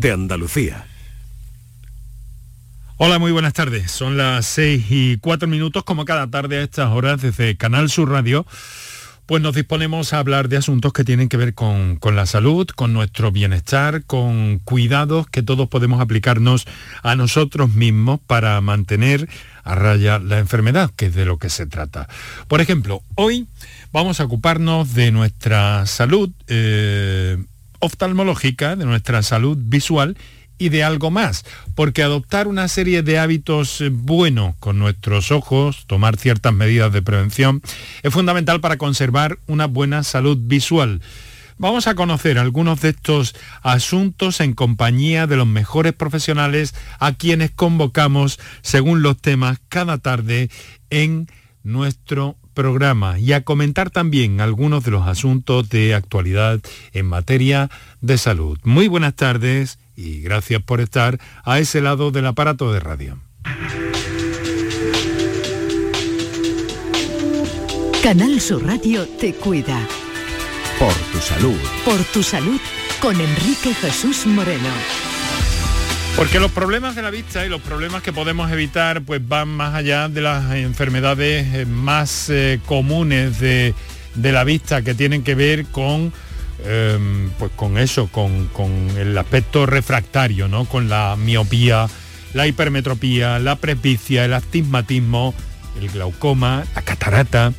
de Andalucía. Hola, muy buenas tardes. Son las 6 y 4 minutos, como cada tarde a estas horas, desde Canal Sur Radio. Pues nos disponemos a hablar de asuntos que tienen que ver con, con, la salud, con nuestro bienestar, con cuidados que todos podemos aplicarnos a nosotros mismos para mantener a raya la enfermedad, que es de lo que se trata. Por ejemplo, hoy vamos a ocuparnos de nuestra salud eh, oftalmológica, de nuestra salud visual y de algo más, porque adoptar una serie de hábitos eh, buenos con nuestros ojos, tomar ciertas medidas de prevención, es fundamental para conservar una buena salud visual. Vamos a conocer algunos de estos asuntos en compañía de los mejores profesionales a quienes convocamos según los temas cada tarde en nuestro programa y a comentar también algunos de los asuntos de actualidad en materia de salud. Muy buenas tardes y gracias por estar a ese lado del aparato de radio. Canal Sur Radio te cuida. Por tu salud. Por tu salud con Enrique Jesús Moreno. Porque los problemas de la vista y los problemas que podemos evitar pues van más allá de las enfermedades eh, más eh, comunes de, de la vista que tienen que ver con Em, pues con eso, con, el aspecto refractario, ¿no? Con la miopía, la hipermetropía, la presbicia, el astigmatismo, el glaucoma, la catarata.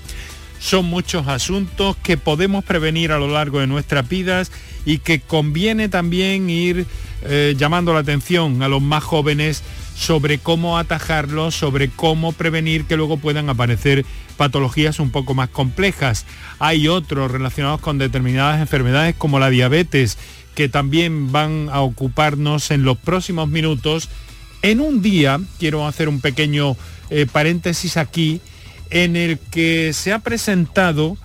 Son muchos asuntos que podemos prevenir a lo largo de nuestras vidas y que conviene también ir eh, llamando la atención a los más jóvenes sobre cómo atajarlos, sobre cómo prevenir que luego puedan aparecer patologías un poco más complejas. Hay otros relacionados con determinadas enfermedades como la diabetes que también van a ocuparnos en los próximos minutos. En un día, quiero hacer un pequeño eh, paréntesis aquí, en el que se ha presentado,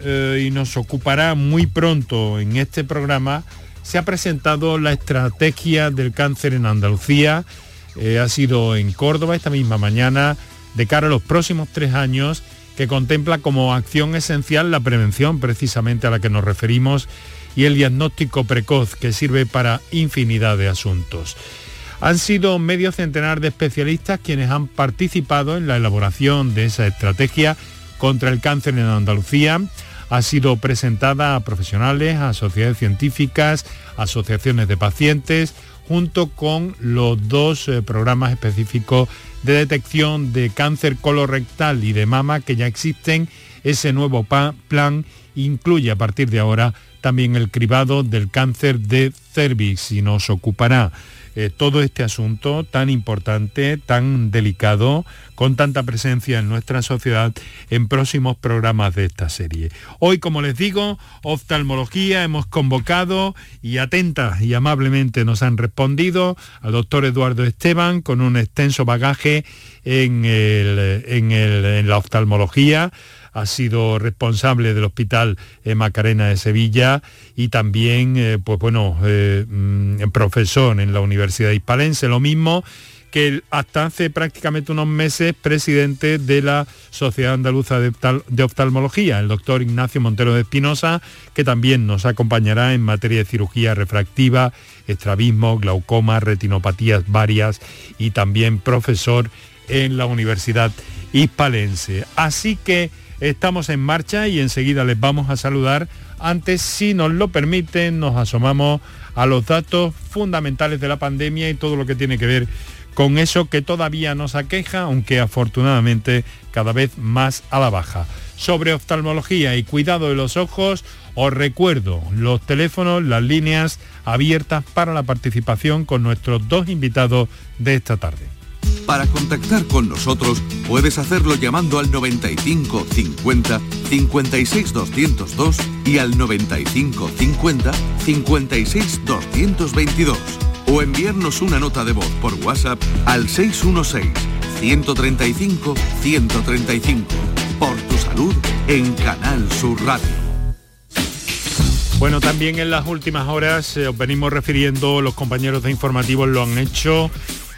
eh, y nos ocupará muy pronto en este programa, se ha presentado la estrategia del cáncer en Andalucía, eh, ha sido en Córdoba esta misma mañana, de cara a los próximos tres años, que contempla como acción esencial la prevención precisamente a la que nos referimos y el diagnóstico precoz que sirve para infinidad de asuntos. Han sido medio centenar de especialistas quienes han participado en la elaboración de esa estrategia contra el cáncer en Andalucía. Ha sido presentada a profesionales, a sociedades científicas, asociaciones de pacientes, junto con los dos eh, programas específicos de detección de cáncer colorectal y de mama que ya existen. Ese nuevo plan incluye a partir de ahora también el cribado del cáncer de cervix y nos ocupará eh, todo este asunto tan importante, tan delicado, con tanta presencia en nuestra sociedad en próximos programas de esta serie. Hoy, como les digo, oftalmología hemos convocado y atenta y amablemente nos han respondido al doctor Eduardo Esteban con un extenso bagaje en, en la oftalmología ha sido responsable del Hospital eh, Macarena de Sevilla y también, eh, pues bueno, mm, profesor en la Universidad Hispalense, lo mismo que hasta hace prácticamente unos meses presidente de la Sociedad Andaluza de Oftalmología, el doctor Ignacio Montero de Espinosa, que también nos acompañará en materia de cirugía refractiva, estrabismo, glaucoma, retinopatías varias y también profesor en la Universidad Hispalense. Así que Estamos en marcha y enseguida les vamos a saludar. Antes, si nos lo permiten, nos asomamos a los datos fundamentales de la pandemia y todo lo que tiene que ver con eso que todavía nos aqueja, aunque afortunadamente cada vez más a la baja. Sobre oftalmología y cuidado de los ojos, os recuerdo los teléfonos, las líneas abiertas para la participación con nuestros dos invitados de esta tarde. Para contactar con nosotros puedes hacerlo llamando al 95 50 56 202 y al 95 50 56 222 o enviarnos una nota de voz por WhatsApp al 616 135 135 por tu salud en Canal Sur Radio. Bueno, también en las últimas horas eh, os venimos refiriendo, los compañeros de informativos lo han hecho,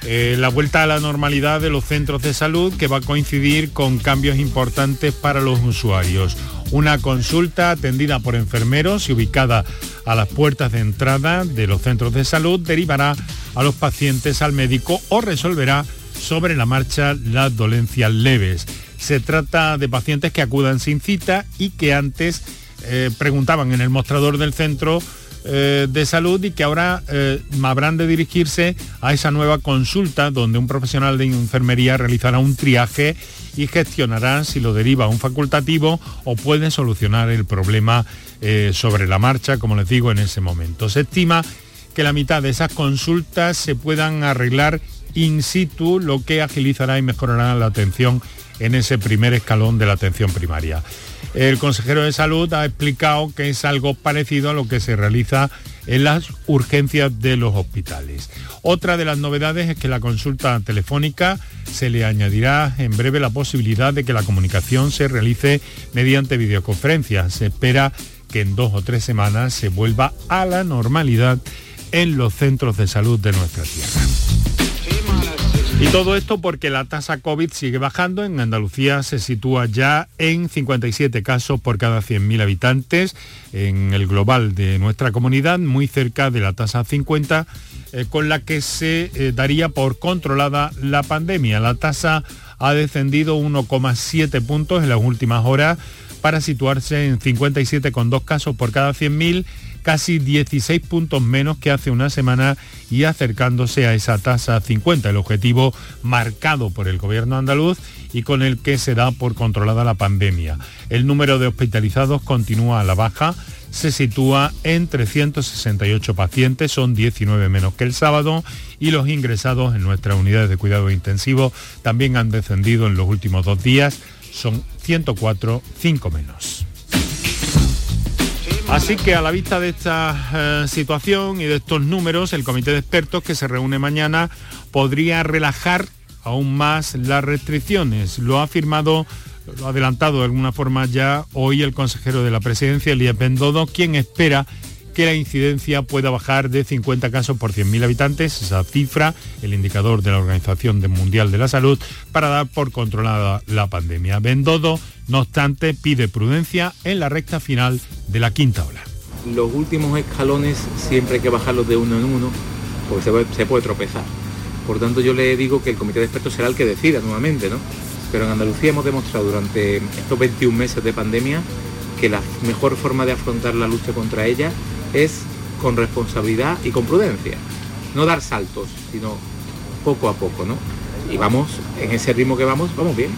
eh, la vuelta a la normalidad de los centros de salud que va a coincidir con cambios importantes para los usuarios. Una consulta atendida por enfermeros y ubicada a las puertas de entrada de los centros de salud derivará a los pacientes al médico o resolverá sobre la marcha las dolencias leves. Se trata de pacientes que acudan sin cita y que antes eh, preguntaban en el mostrador del centro eh, de salud y que ahora eh, habrán de dirigirse a esa nueva consulta donde un profesional de enfermería realizará un triaje y gestionará si lo deriva un facultativo o puede solucionar el problema sobre la marcha, como les digo, en ese momento. Se estima que la mitad de esas consultas se puedan arreglar in situ, lo que agilizará y mejorará la atención en ese primer escalón de la atención primaria. El consejero de salud ha explicado que es algo parecido a lo que se realiza en las urgencias de los hospitales. Otra de las novedades es que la consulta telefónica se le añadirá en breve la posibilidad de que la comunicación se realice mediante videoconferencia. Se espera que en dos o tres semanas se vuelva a la normalidad en los centros de salud de nuestra tierra. Y todo esto porque la tasa COVID sigue bajando. En Andalucía se sitúa ya en 57 casos por cada 100.000 habitantes en el global de nuestra comunidad, muy cerca de la tasa 50, eh, con la que se eh, daría por controlada la pandemia. La tasa ha descendido 1,7 puntos en las últimas horas para situarse en 57,2 casos por cada 100.000 casi 16 puntos menos que hace una semana y acercándose a esa tasa 50, el objetivo marcado por el gobierno andaluz y con el que se da por controlada la pandemia. El número de hospitalizados continúa a la baja, se sitúa en 368 pacientes, son 19 menos que el sábado, y los ingresados en nuestras unidades de cuidado intensivo también han descendido en los últimos dos días, son 104, 5 menos. Así que a la vista de esta eh, situación y de estos números, el comité de expertos que se reúne mañana podría relajar aún más las restricciones. Lo ha afirmado, lo ha adelantado de alguna forma ya hoy el consejero de la presidencia, Elías Bendodo, quien espera que la incidencia pueda bajar de 50 casos por 100.000 habitantes, esa cifra, el indicador de la Organización Mundial de la Salud, para dar por controlada la pandemia. Bendodo no obstante, pide prudencia en la recta final de la quinta ola. Los últimos escalones siempre hay que bajarlos de uno en uno porque se puede, tropezar. Por tanto, yo le digo que el comité de expertos será el que decida nuevamente, ¿no? Pero en Andalucía hemos demostrado durante estos 21 meses de pandemia que la mejor forma de afrontar la lucha contra ella es con responsabilidad y con prudencia. No dar saltos, sino poco a poco, ¿no? Y vamos, en ese ritmo que vamos, vamos bien.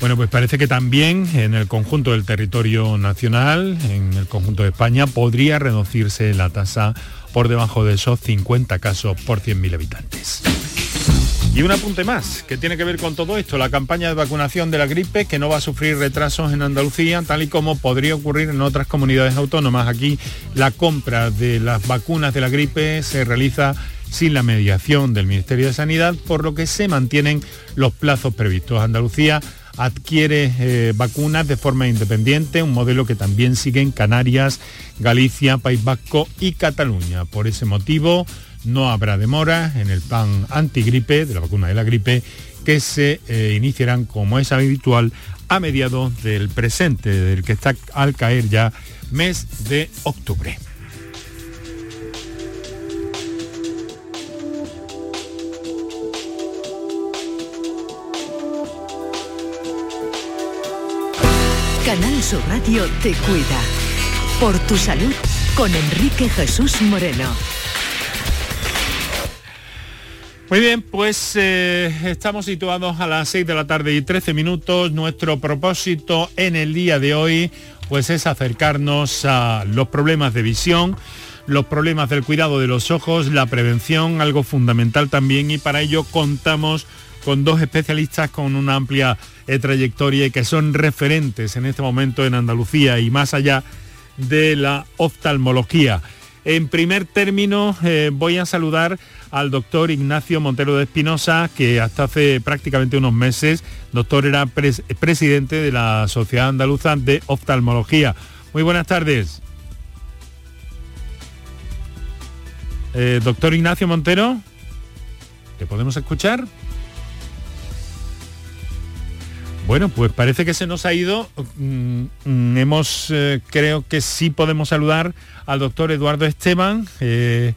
Bueno, pues parece que también en el conjunto del territorio nacional, en el conjunto de España, podría reducirse la tasa por debajo de esos 50 casos por 100.000 habitantes. Y un apunte más, que tiene que ver con todo esto, la campaña de vacunación de la gripe, que no va a sufrir retrasos en Andalucía, tal y como podría ocurrir en otras comunidades autónomas. Aquí la compra de las vacunas de la gripe se realiza sin la mediación del Ministerio de Sanidad, por lo que se mantienen los plazos previstos. Andalucía adquiere eh, vacunas de forma independiente, un modelo que también sigue en Canarias, Galicia, País Vasco y Cataluña. Por ese motivo no habrá demora en el plan antigripe, de la vacuna de la gripe, que se eh, iniciarán como es habitual a mediados del presente, del que está al caer ya mes de octubre. Canal Sur Radio te cuida. Por tu salud con Enrique Jesús Moreno. Muy bien, pues eh, estamos situados a las 6 de la tarde y 13 minutos. Nuestro propósito en el día de hoy pues es acercarnos a los problemas de visión, los problemas del cuidado de los ojos, la prevención, algo fundamental también y para ello contamos con dos especialistas con una amplia eh, trayectoria y que son referentes en este momento en Andalucía y más allá de la oftalmología. En primer término, eh, voy a saludar al doctor Ignacio Montero de Espinosa, que hasta hace prácticamente unos meses, doctor, era presidente de la Sociedad Andaluza de Oftalmología. Muy buenas tardes. Eh, doctor Ignacio Montero, ¿te podemos escuchar? Bueno, pues parece que se nos ha ido. Mm, mm, hemos, eh, creo que sí podemos saludar al doctor Eduardo Esteban. Eh,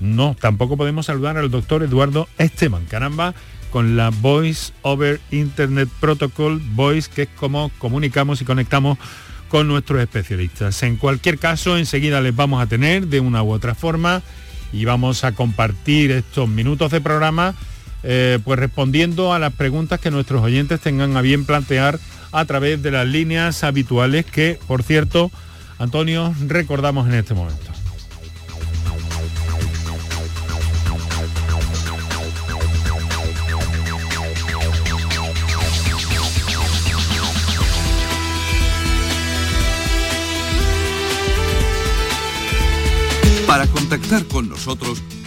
no, tampoco podemos saludar al doctor Eduardo Esteban. Caramba, con la Voice over Internet Protocol, Voice, que es como comunicamos y conectamos con nuestros especialistas. En cualquier caso, enseguida les vamos a tener de una u otra forma y vamos a compartir estos minutos de programa eh, pues respondiendo a las preguntas que nuestros oyentes tengan a bien plantear a través de las líneas habituales que, por cierto, Antonio, recordamos en este momento. Para contactar con nosotros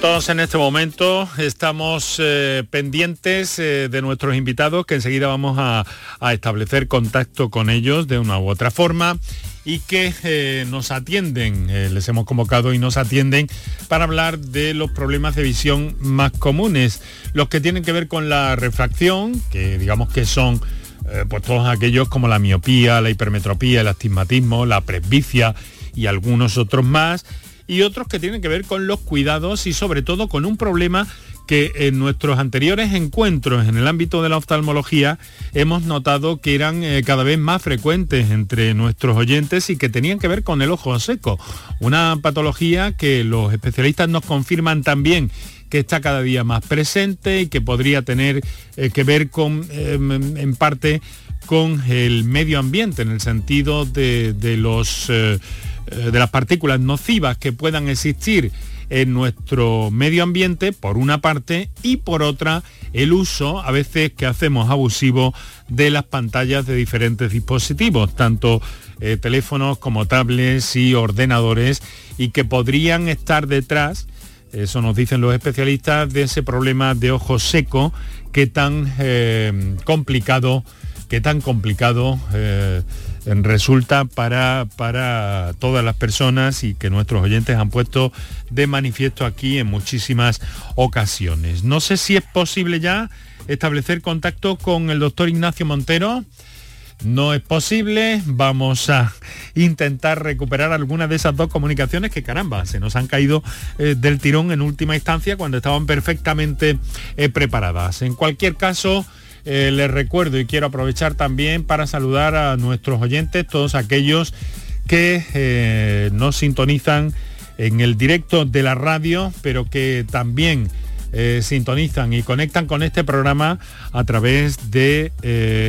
Todos en este momento. Estamos eh, pendientes eh, de nuestros invitados que enseguida vamos a, establecer contacto con ellos de una u otra forma y que eh, nos atienden, les hemos convocado y nos atienden para hablar de los problemas de visión más comunes, los que tienen que ver con la refracción, que digamos que son pues todos aquellos como la miopía, la hipermetropía, el astigmatismo, la presbicia y algunos otros más y otros que tienen que ver con los cuidados y sobre todo con un problema que en nuestros anteriores encuentros en el ámbito de la oftalmología hemos notado que eran eh, cada vez más frecuentes entre nuestros oyentes y que tenían que ver con el ojo seco, una patología que los especialistas nos confirman también que está cada día más presente y que podría tener eh, que ver con, em, en parte con el medio ambiente, en el sentido de, los... Eh, de las partículas nocivas que puedan existir en nuestro medio ambiente, por una parte, y por otra, el uso a veces que hacemos abusivo de las pantallas de diferentes dispositivos, tanto eh, teléfonos como tablets y ordenadores, y que podrían estar detrás, eso nos dicen los especialistas, de ese problema de ojo seco que tan eh, complicado, que tan complicado resulta para, para todas las personas y que nuestros oyentes han puesto de manifiesto aquí en muchísimas ocasiones. No sé si es posible ya establecer contacto con el doctor Ignacio Montero. No es posible, vamos a intentar recuperar algunas de esas dos comunicaciones que caramba, se nos han caído eh, del tirón en última instancia cuando estaban perfectamente eh, preparadas. En cualquier caso, eh, les recuerdo y quiero aprovechar también para saludar a nuestros oyentes, todos aquellos que eh, nos sintonizan en el directo de la radio, pero que también eh, sintonizan y conectan con este programa a través de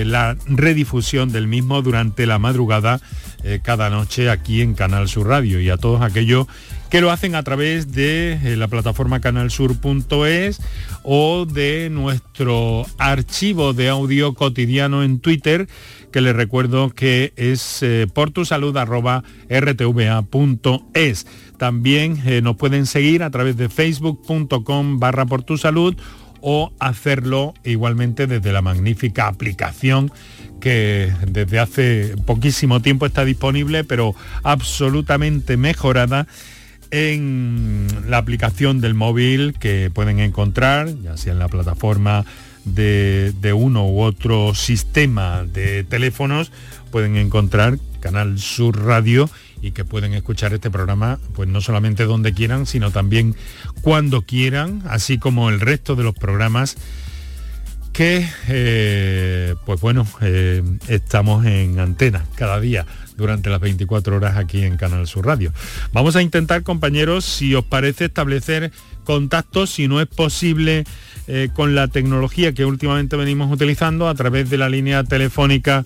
la redifusión del mismo durante la madrugada cada noche aquí en Canal Sur Radio. Y a todos aquellos que lo hacen a través de la plataforma canalsur.es o de nuestro archivo de audio cotidiano en Twitter, que les recuerdo que es eh, por tu salud rtva.es. También eh, nos pueden seguir a través de facebook.com barra por tu salud o hacerlo igualmente desde la magnífica aplicación que desde hace poquísimo tiempo está disponible, pero absolutamente mejorada en la aplicación del móvil que pueden encontrar, ya sea en la plataforma de, uno u otro sistema de teléfonos, pueden encontrar Canal Sur Radio y que pueden escuchar este programa pues no solamente donde quieran, sino también cuando quieran, así como el resto de los programas que eh, pues bueno eh, estamos en antena cada día durante las 24 horas aquí en Canal Sur Radio. Vamos a intentar, compañeros, si os parece, establecer contactos, si no es posible, eh, con la tecnología que últimamente venimos utilizando a través de la línea telefónica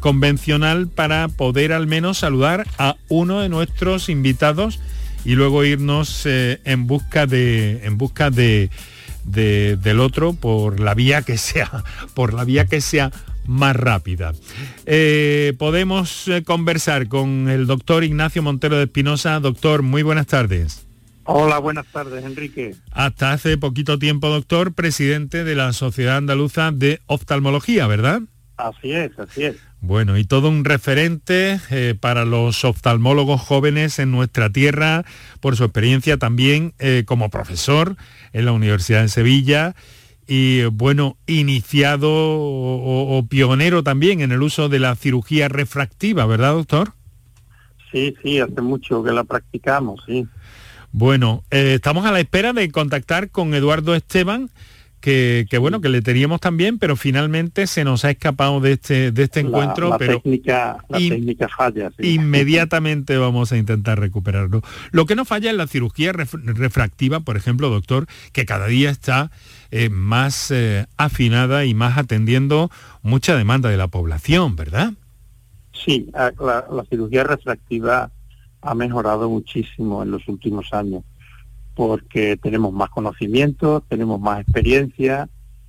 convencional para poder al menos saludar a uno de nuestros invitados y luego irnos en busca de en busca de, del otro por la vía que sea por la vía que sea más rápida. Eh, podemos eh, conversar con el doctor Ignacio Montero de Espinosa. Doctor, muy buenas tardes. Hola, buenas tardes, Enrique. Hasta hace poquito tiempo, doctor, presidente de la Sociedad Andaluza de Oftalmología, ¿verdad? Así es, así es. Bueno, y todo un referente eh, para los oftalmólogos jóvenes en nuestra tierra, por su experiencia también eh, como profesor en la Universidad de Sevilla y, bueno, iniciado o, o, pionero también en el uso de la cirugía refractiva, ¿verdad, doctor? Sí, sí, hace mucho que la practicamos, sí. Bueno, eh, estamos a la espera de contactar con Eduardo Esteban, que, que, bueno, que le teníamos también, pero finalmente se nos ha escapado de este, de este encuentro. La, la pero técnica, la in- técnica falla. sí. Inmediatamente vamos a intentar recuperarlo. Lo que no falla es la cirugía ref- refractiva, por ejemplo, doctor, que cada día está eh, más eh, afinada y más atendiendo mucha demanda de la población, ¿verdad? Sí, a- la, la cirugía refractiva ha mejorado muchísimo en los últimos años porque tenemos más conocimiento, tenemos más experiencia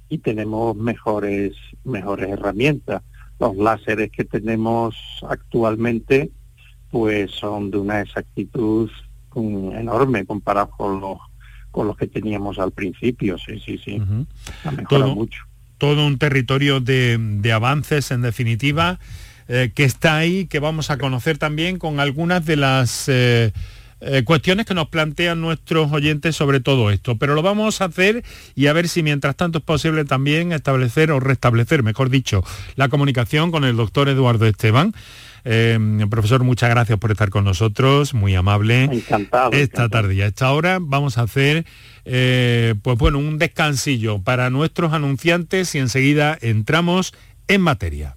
y tenemos mejores mejores herramientas. Los láseres que tenemos actualmente pues son de una exactitud enorme comparado con los con los que teníamos al principio, sí, sí, sí. Ujú. Ha mejorado Todo- mucho. todo un territorio de, de avances, en definitiva, eh, que está ahí, que vamos a conocer también con algunas de las eh, eh, cuestiones que nos plantean nuestros oyentes sobre todo esto. Pero lo vamos a hacer y a ver si mientras tanto es posible también establecer o restablecer, mejor dicho, la comunicación con el doctor Eduardo Esteban. Eh, profesor, muchas gracias por estar con nosotros, muy amable Encantado. esta encantado. tarde y a esta hora vamos a hacer eh, pues bueno un descansillo para nuestros anunciantes y enseguida entramos en materia.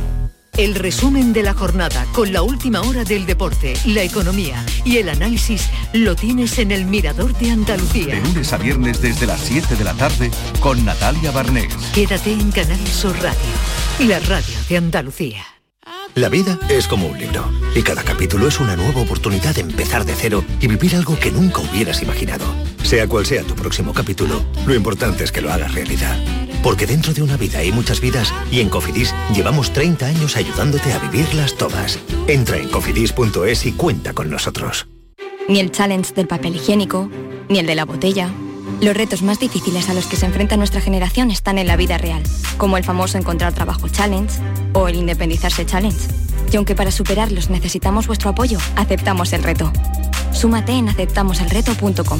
El resumen de la jornada con la última hora del deporte, la economía y el análisis lo tienes en el Mirador de Andalucía. De lunes a viernes desde las 7 de la tarde con Natalia Barnés. Quédate en Canal Sur Radio, la radio de Andalucía. La vida es como un libro y cada capítulo es una nueva oportunidad de empezar de cero y vivir algo que nunca hubieras imaginado. Sea cual sea tu próximo capítulo, lo importante es que lo hagas realidad. Porque dentro de una vida hay muchas vidas y en Cofidis llevamos 30 años ayudándote a vivirlas todas. Entra en cofidis.es y cuenta con nosotros. Ni el challenge del papel higiénico, ni el de la botella. Los retos más difíciles a los que se enfrenta nuestra generación están en la vida real, como el famoso encontrar trabajo challenge o el independizarse challenge. Y aunque para superarlos necesitamos vuestro apoyo, aceptamos el reto. Súmate en aceptamoselreto.com.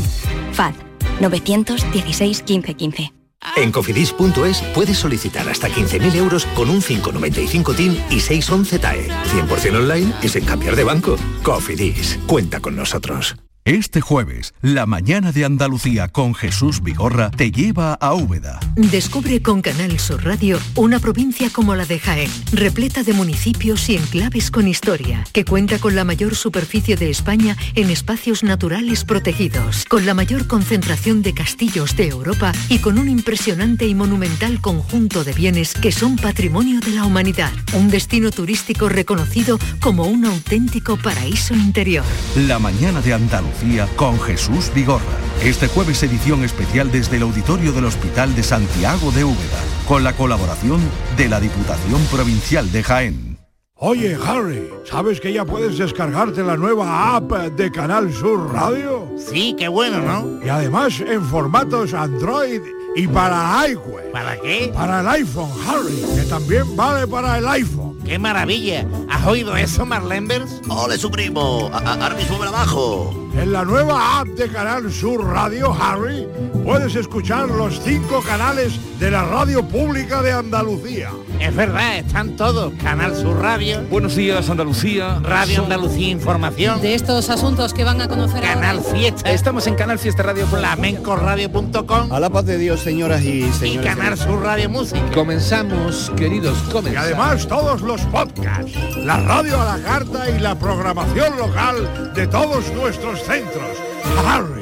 FAD 916 1515. En cofidis.es puedes solicitar hasta 15.000 euros con un 595 TIN y 611 TAE. 100% online y sin cambiar de banco. Cofidis, cuenta con nosotros. Este jueves, la mañana de Andalucía con Jesús Vigorra te lleva a Úbeda. Descubre con Canal Sur Radio una provincia como la de Jaén, repleta de municipios y enclaves con historia, que cuenta con la mayor superficie de España en espacios naturales protegidos, con la mayor concentración de castillos de Europa y con un impresionante y monumental conjunto de bienes que son patrimonio de la humanidad. Un destino turístico reconocido como un auténtico paraíso interior. La mañana de Andalucía con Jesús Vigorra. Este jueves edición especial desde el auditorio del Hospital de Santiago de Úbeda, con la colaboración de la Diputación Provincial de Jaén. Oye, Harry, ¿sabes que ya puedes descargarte la nueva app de Canal Sur Radio? Sí, qué bueno, ¿no? Y además en formatos Android y para iWeb. ¿Para qué? Para el iPhone, Harry, que también vale para el iPhone. ¡Qué maravilla! ¿Has oído eso, Marlembers? ¡Ole, su primo! ¡Ahora mismo me la bajo! En la nueva app de Canal Sur Radio, Harry, puedes escuchar los cinco canales de la radio pública de Andalucía. Es verdad, están todos. Canal Sur Radio, Buenos días, Andalucía. Radio Andalucía Información, de estos asuntos que van a conocer Canal Fiesta, Estamos en Canal Fiesta Radio. flamencoradio.com A la paz de Dios, señoras y y señores. Canal Sur Radio Música. Comenzamos, queridos, Y comenzamos. además todos los podcasts, la radio a la carta y la programación local de todos nuestros centros. Harry,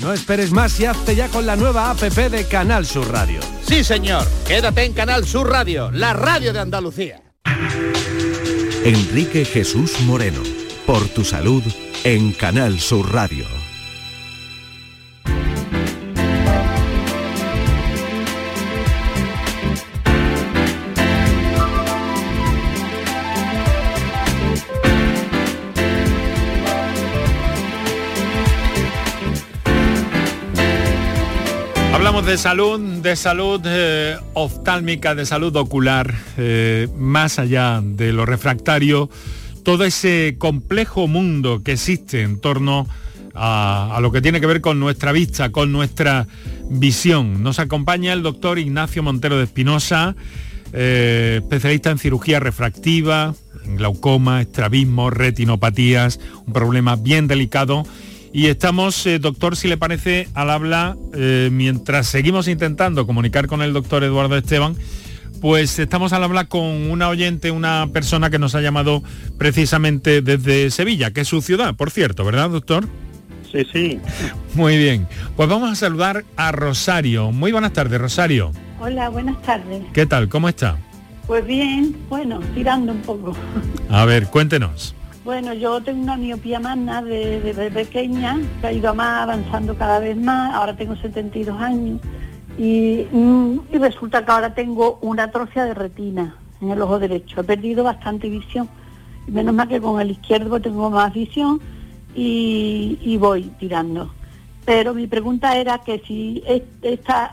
No esperes más y hazte ya con la nueva APP de Canal Sur Radio. Sí, señor. Quédate en Canal Sur Radio, la radio de Andalucía. Enrique Jesús Moreno, por tu salud en Canal Sur Radio. De salud, de salud eh, oftálmica, de salud ocular, eh, más allá de lo refractario, todo ese complejo mundo que existe en torno a, lo que tiene que ver con nuestra vista, con nuestra visión. Nos acompaña el doctor Ignacio Montero de Espinosa, eh, especialista en cirugía refractiva, en glaucoma, estrabismo, retinopatías, un problema bien delicado y estamos, eh, doctor, si le parece, al habla, eh, mientras seguimos intentando comunicar con el doctor Eduardo Esteban, pues estamos al habla con una oyente, una persona que nos ha llamado precisamente desde Sevilla, que es su ciudad, por cierto, ¿verdad, doctor? Sí, sí. Muy bien. Pues vamos a saludar a Rosario. Muy buenas tardes, Rosario. Hola, buenas tardes. ¿Qué tal? ¿Cómo está? Pues bien, bueno, tirando un poco. A ver, cuéntenos. Bueno, yo tengo una miopía magna de, de- pequeña, que ha ido más avanzando cada vez más, ahora tengo 72 años y, mm, y resulta que ahora tengo una atrofia de retina en el ojo derecho. He perdido bastante visión. Menos mal que con el izquierdo tengo más visión y, voy tirando. Pero mi pregunta era que si es- esta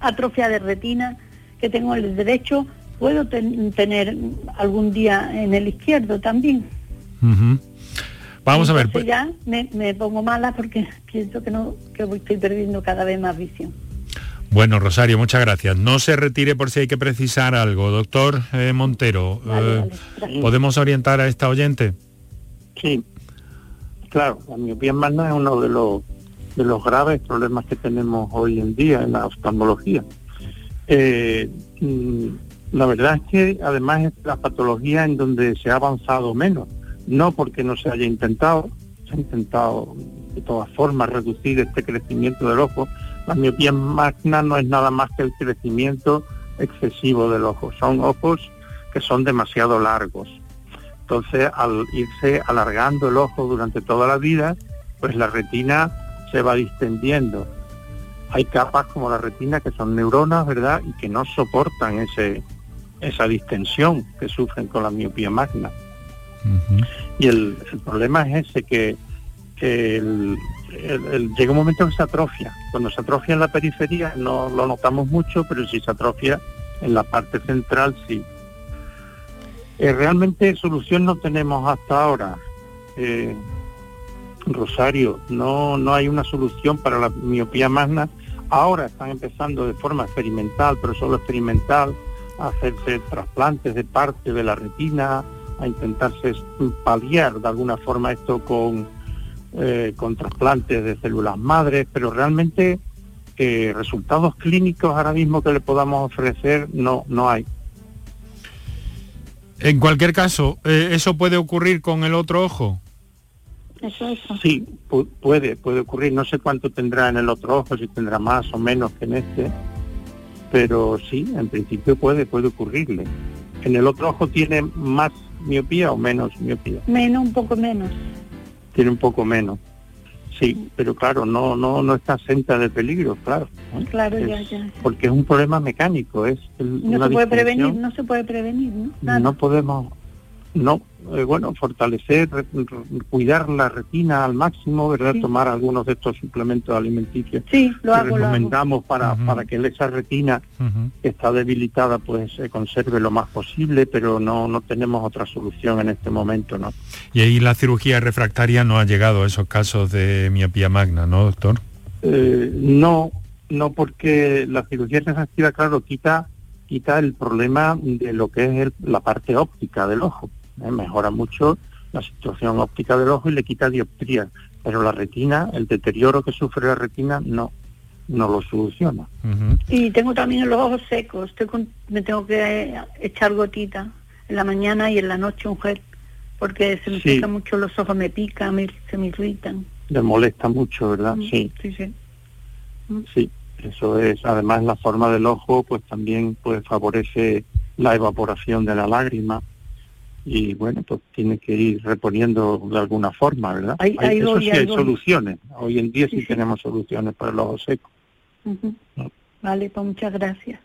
atrofia de retina que tengo en el derecho, ¿puedo ten- tener algún día en el izquierdo también? Vamos a ver. Entonces ya me, me pongo mala porque pienso que no que voy- estoy perdiendo cada vez más visión. Bueno, Rosario, muchas gracias. No se retire por si hay que precisar algo. Doctor eh, Montero, eh. ¿podemos orientar a esta oyente? Sí, claro, la miopía magna es uno de los de los graves problemas que tenemos hoy en día en la oftalmología. Eh, mm, la verdad es que además es la patología en donde se ha avanzado menos, no porque no se haya intentado, se ha intentado de todas formas reducir este crecimiento del ojo. La miopía magna no es nada más que el crecimiento excesivo del ojo, son ojos que son demasiado largos. Entonces, al irse alargando el ojo durante toda la vida, pues la retina se va distendiendo. Hay capas como la retina que son neuronas, ¿verdad? Y que no soportan ese, esa distensión que sufren con la miopía magna. Y el, problema es ese, que, llega un momento que se atrofia. Cuando se atrofia en la periferia no lo notamos mucho, pero si se atrofia en la parte central sí. Eh, realmente solución no tenemos hasta ahora. Eh, Rosario, no, no hay una solución para la miopía magna. Ahora están empezando de forma experimental, pero solo experimental, a hacerse trasplantes de parte de la retina, a intentarse paliar de alguna forma esto con, eh, con trasplantes de células madres, pero realmente eh, resultados clínicos ahora mismo que le podamos ofrecer no, no hay. En cualquier caso, eh, ¿eso puede ocurrir con el otro ojo? Eso, eso. Sí, pu- puede, puede ocurrir. No sé cuánto tendrá en el otro ojo, si tendrá más o menos que en este, pero sí, en principio puede, puede ocurrirle. ¿En el otro ojo tiene más miopía o menos miopía? Menos, un poco menos. Tiene un poco menos. Sí, pero claro, no, no, no está exenta de peligro, claro. Claro, Es- ya, ya. Porque es un problema mecánico, es el- No una se puede prevenir, no se puede prevenir, ¿no? Nada. no podemos no eh, bueno fortalecer re- re- cuidar la retina al máximo verdad Sí. tomar algunos de estos suplementos alimenticios Sí, lo que hago, lo hago. recomendamos para para que esa retina que está debilitada pues se conserve lo más posible pero no no tenemos otra solución en este momento no Y ahí la cirugía refractaria no ha llegado a esos casos de miopía magna, ¿no, doctor? Eh, no, no porque la cirugía refractiva, claro, quita quita el problema de lo que es el- la parte óptica del ojo. ¿Eh? Mejora mucho la situación óptica del ojo y le quita dioptría, pero la retina, el deterioro que sufre la retina, no, no lo soluciona. Y tengo también los ojos secos. Estoy con- me tengo que echar gotita en la mañana y en la noche un gel, porque se me Sí. pican mucho los ojos, me pican, me- se me irritan. le molesta mucho, ¿verdad? Mm, Sí, Sí, sí. sí. Eso es, además la forma del ojo, pues también pues favorece la evaporación de la lágrima y bueno, pues tiene que ir reponiendo de alguna forma, ¿verdad? Hay- eso voy, sí hay voy. soluciones. Hoy en día sí, Sí, sí. tenemos soluciones para el ojo seco. Ujú. Vale, pues muchas gracias.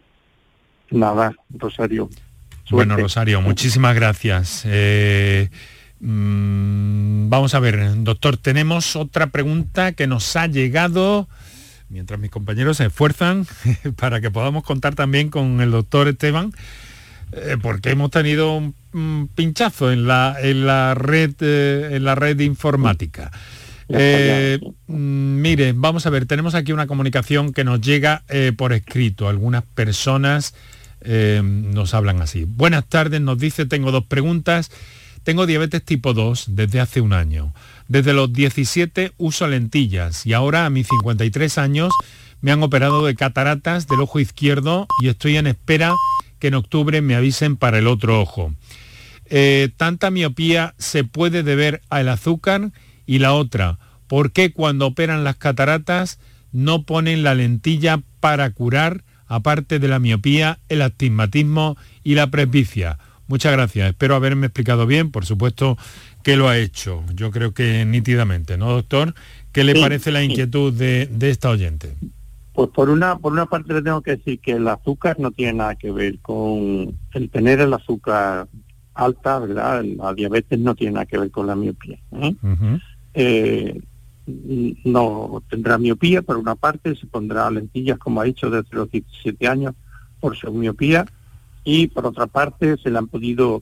Nada, Rosario. Bueno. Rosario, muchísimas gracias. Eh, mm, vamos a ver, doctor, tenemos otra pregunta que nos ha llegado mientras mis compañeros se esfuerzan para que podamos contar también con el doctor Esteban, eh, porque hemos tenido un, un pinchazo en la, en la red eh, en la red informática. Eh, mm, mire, vamos a ver, tenemos aquí una comunicación que nos llega por escrito. Algunas personas nos hablan así. Buenas tardes, nos dice, tengo dos preguntas. Tengo diabetes tipo 2 desde hace un año. Desde los 17 uso lentillas y ahora a mis 53 años me han operado de cataratas del ojo izquierdo y estoy en espera que en octubre me avisen para el otro ojo. Eh, ¿Tanta miopía se puede deber al azúcar? Y la otra, ¿por qué cuando operan las cataratas no ponen la lentilla para curar, aparte de la miopía, el astigmatismo y la presbicia? Muchas gracias. Espero haberme explicado bien. Por supuesto que lo ha hecho. Yo creo que nítidamente, ¿no, doctor? ¿Qué le Sí, parece la sí. inquietud de, de esta oyente? Pues por una por una parte le tengo que decir que el azúcar no tiene nada que ver con el tener el azúcar alta, ¿verdad? La diabetes no tiene nada que ver con la miopía. ¿eh? Eh, no tendrá miopía, por una parte, se pondrá lentillas, como ha dicho, desde los 17 años por su miopía, y por otra parte se le han podido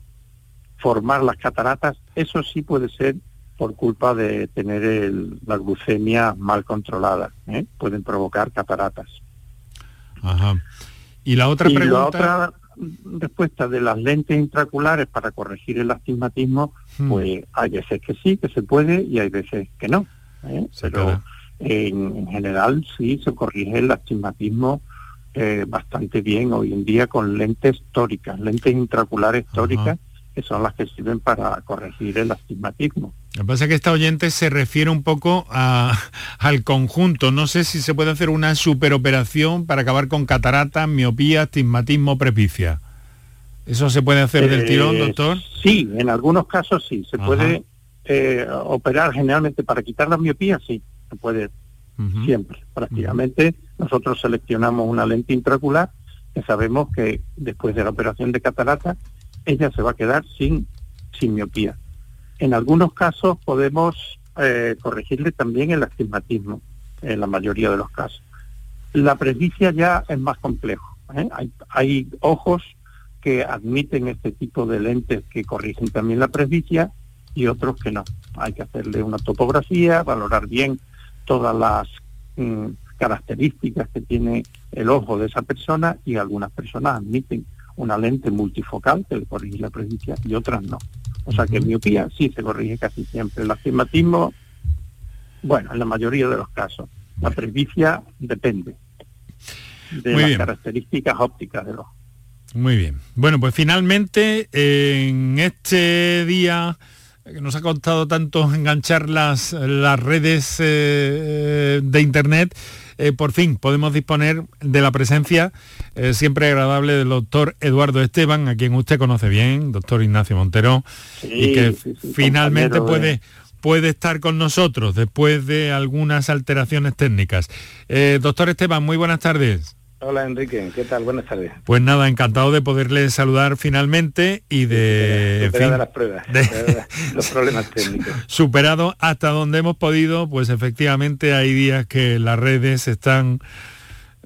formar las cataratas. Eso sí puede ser por culpa de tener el- la glucemia mal controlada. ¿eh? Pueden provocar cataratas. Ajá. Y la otra y pregunta... la otra respuesta de las lentes intraculares para corregir el astigmatismo, Hmm. pues hay veces que sí, que se puede y hay veces que no. ¿eh? Pero en, en general sí se corrige el astigmatismo eh, bastante bien hoy en día con lentes tóricas, lentes intraculares tóricas, que son las que sirven para corregir el astigmatismo. Lo que pasa es que esta oyente se refiere un poco a- al conjunto. No sé si se puede hacer una superoperación para acabar con cataratas, miopía, astigmatismo, presbicia. ¿Eso se puede hacer del Eh, tirón, doctor? Sí, en algunos casos sí. Se Ajá. puede eh, operar generalmente para quitar la miopía, sí, se puede siempre. Prácticamente nosotros seleccionamos una lente intraocular que sabemos que después de la operación de catarata ella se va a quedar sin, miopía. En algunos casos podemos eh, corregirle también el astigmatismo, en la mayoría de los casos. La presbicia ya es más complejo. ¿eh? Hay, hay ojos que admiten este tipo de lentes que corrigen también la presbicia y otros que no. Hay que hacerle una topografía, valorar bien todas las mm, características que tiene el ojo de esa persona y algunas personas admiten una lente multifocal que le corrige la presbicia y otras no. O sea que miopía sí se corrige casi siempre. El astigmatismo, bueno, en la mayoría de los casos. La presbicia depende de Muy las bien. características ópticas del ojo. Muy bien. Bueno, pues finalmente en este día nos ha costado tanto enganchar las, las redes eh, de internet, eh, por fin podemos disponer de la presencia eh, siempre agradable del doctor Eduardo Esteban, a quien usted conoce bien, doctor Ignacio Montero, y que sí, sí, finalmente puede puede estar con nosotros después de algunas alteraciones técnicas. Eh, doctor Esteban, muy buenas tardes. Hola Enrique, ¿qué tal? Buenas tardes. Pues nada, encantado de poderle saludar finalmente y de, en fin, las pruebas, de- los problemas técnicos. superado hasta donde hemos podido, pues efectivamente hay días que las redes están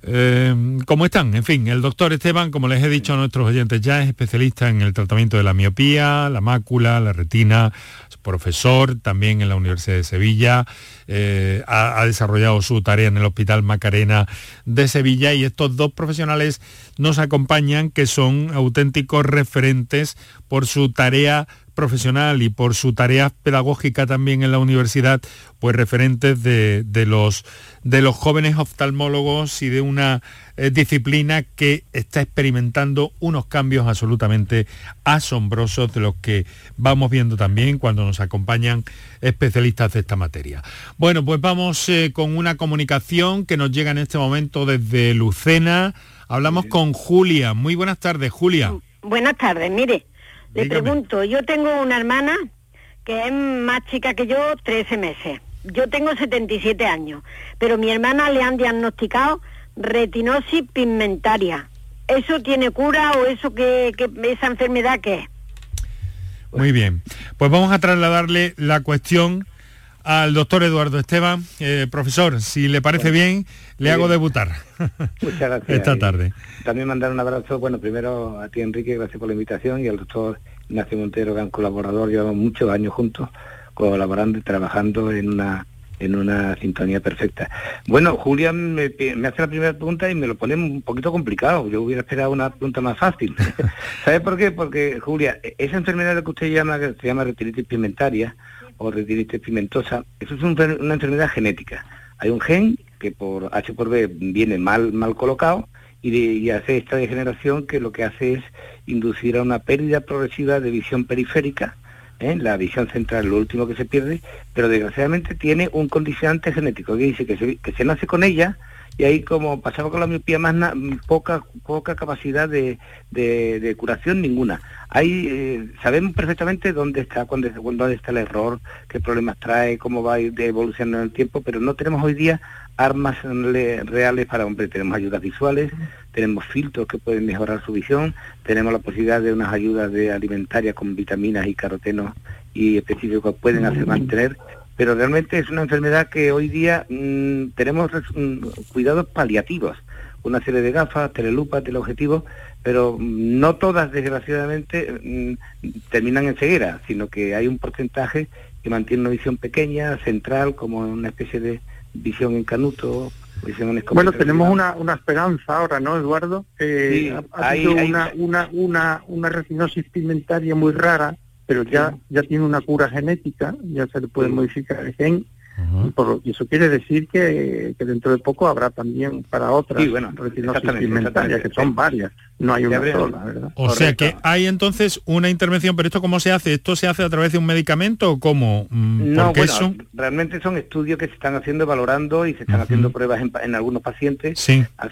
eh, como están. En fin, el doctor Esteban, como les he dicho a nuestros oyentes, ya es especialista en el tratamiento de la miopía, la mácula, la retina, es profesor también en la Universidad de Sevilla, eh, ha desarrollado su tarea en el Hospital Macarena de Sevilla y estos dos profesionales nos acompañan que son auténticos referentes por su tarea profesional y por su tarea pedagógica también en la universidad, pues referentes de, los, de los jóvenes oftalmólogos y de una eh, disciplina que está experimentando unos cambios absolutamente asombrosos de los que vamos viendo también cuando nos acompañan especialistas de esta materia. Bueno, pues vamos eh, con una comunicación que nos llega en este momento desde Lucena. Hablamos con Julia. Muy buenas tardes, Julia. Buenas tardes, mire, le pregunto, yo tengo una hermana que es más chica que yo, 13 meses. Yo tengo 77 años, pero mi hermana le han diagnosticado retinosis pigmentaria. ¿Eso tiene cura o eso que, esa enfermedad qué es? Muy bien, pues vamos a trasladarle la cuestión al doctor Eduardo Esteban. Eh, profesor, si le parece bien, le hago debutar. Muchas gracias. Esta tarde. También mandar un abrazo, bueno, primero a ti Enrique, gracias por la invitación, y al doctor Ignacio Montero, gran colaborador, llevamos muchos años juntos colaborando y trabajando en una en una sintonía perfecta. Bueno, Julia me, hace la primera pregunta y me lo pone un poquito complicado. Yo hubiera esperado una pregunta más fácil. ¿Sabe por qué? Porque, Julia, e-, esa enfermedad que usted llama, que se llama retinitis pigmentaria, o retinitis pigmentosa, eso es una enfermedad genética. Hay un gen que por H por B viene mal, mal colocado y, hace esta degeneración que lo que hace es inducir a una pérdida progresiva de visión periférica, ¿eh? la visión central lo último que se pierde, pero desgraciadamente tiene un condicionante genético que dice que se, que se nace con ella y ahí como pasaba con la miopía más poca poca capacidad de, de, curación ninguna. Ahí eh, sabemos perfectamente dónde está cuándo, dónde está el error, qué problemas trae, cómo va a ir evolucionando en el tiempo, pero no tenemos hoy día armas reales para hombre. Tenemos ayudas visuales, tenemos filtros que pueden mejorar su visión, tenemos la posibilidad de unas ayudas de alimentarias con vitaminas y carotenos y específicos que pueden hacer mantener pero realmente es una enfermedad que hoy día mm, tenemos mm, cuidados paliativos, una serie de gafas, telelupas, teleobjetivos, pero mm, no todas desgraciadamente terminan en ceguera, sino que hay un porcentaje que mantiene una visión pequeña, central, como una especie de visión en canuto, visión en Bueno, tenemos una, una esperanza ahora, ¿no, Eduardo? sí, hay, una, una, una, una retinosis pigmentaria muy rara, pero ya, ya tiene una cura genética, ya se le puede modificar el gen. Y, eso quiere decir que, dentro de poco habrá también para otras sí, bueno, que son varias, no hay una sola, ¿verdad? O sea que hay entonces una intervención, pero ¿esto cómo se hace? ¿Esto se hace a través de un medicamento o cómo? Mm, no, bueno, realmente son estudios que se están haciendo, valorando y se están haciendo pruebas en, algunos pacientes,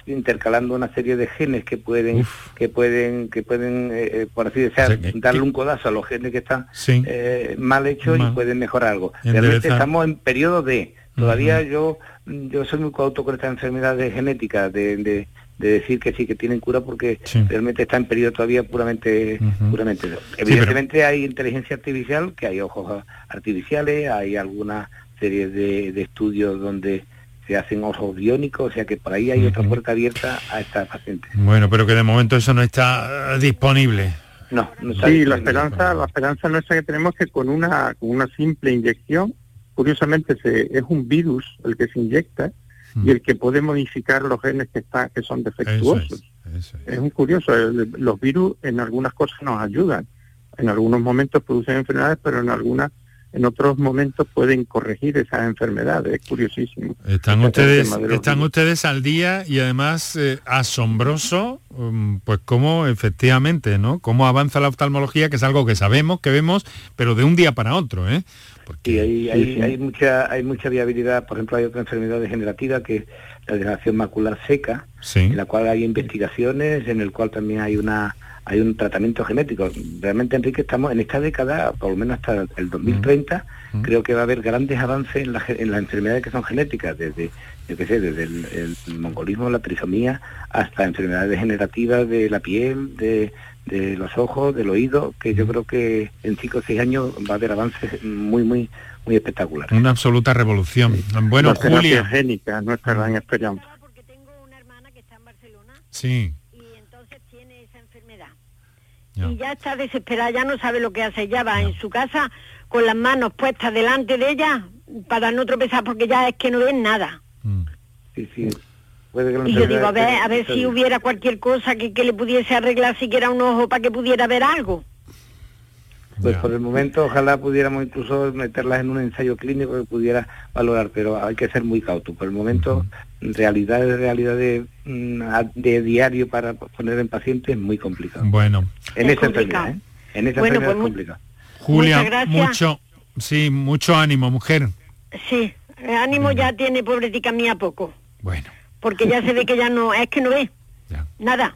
intercalando una serie de genes que pueden, que pueden, que pueden, eh, eh, por así decir, darle un codazo a los genes que están eh, mal hechos y pueden mejorar algo. Realmente estamos en periodo de. Todavía yo yo soy muy cauto con esta enfermedad de genética, de, de, decir que sí, que tienen cura porque realmente está en periodo todavía puramente... puramente. Evidentemente hay inteligencia artificial, que hay ojos artificiales, hay alguna serie de, estudios donde se hacen ojos biónicos, o sea que por ahí hay otra puerta abierta a esta paciente. Bueno, pero que de momento eso no está disponible. No, no está Sí, la esperanza, la esperanza nuestra que tenemos que con una, con una simple inyección curiosamente se, es un virus el que se inyecta y el que puede modificar los genes que, está, que son defectuosos. es, un curioso, los virus en algunas cosas nos ayudan, en algunos momentos producen enfermedades, pero en algunas en otros momentos pueden corregir esas enfermedades, es curiosísimo. Están ustedes, están ustedes al día y además eh, asombroso, um, pues cómo efectivamente, ¿no? Cómo avanza la oftalmología, que es algo que sabemos, que vemos, pero de un día para otro, ¿eh? Porque, hay, hay, mucha hay mucha viabilidad, por ejemplo hay otra enfermedad degenerativa que es la degeneración macular seca, en la cual hay investigaciones, en el cual también hay una hay un tratamiento genético. Realmente, Enrique, estamos en esta década, por lo menos hasta el 2030, creo que va a haber grandes avances en, en las enfermedades que son genéticas, desde, yo qué sé, desde el, mongolismo, la trisomía, hasta enfermedades degenerativas de la piel, de, de los ojos, del oído, que yo creo que en 5 o 6 años va a haber avances muy, muy, muy espectaculares. Una absoluta revolución. Bueno, la Julia. nuestra gran esperanza. Porque tengo una hermana que está en Barcelona. Sí. Y entonces tiene esa enfermedad. Y ya está desesperada, ya no sabe lo que hace. Ya va en su casa con las manos puestas delante de ella para no tropezar porque ya es que no ven nada. Mm. Sí, sí y yo digo, a ver, a ver si hubiera cualquier cosa que, le pudiese arreglar siquiera un ojo para que pudiera ver algo. Pues por el momento ojalá pudiéramos incluso meterlas en un ensayo clínico que pudiera valorar, pero hay que ser muy cauto. Por el momento, realidad de realidad de, mm, de diario para poner en paciente es muy complicado. Bueno. En esa enfermedad, ¿eh? En esa Bueno, enfermedad pues es complicado. Julia, mucho, sí, mucho ánimo, mujer. Sí, el ánimo ya tiene pobretica mía poco. Bueno. Porque ya se ve que ya no, es que no ve. Nada.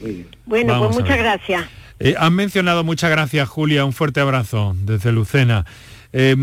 Muy bien. Bueno, Vamos pues muchas gracias. Eh, han mencionado, muchas gracias Julia, un fuerte abrazo desde Lucena. Eh,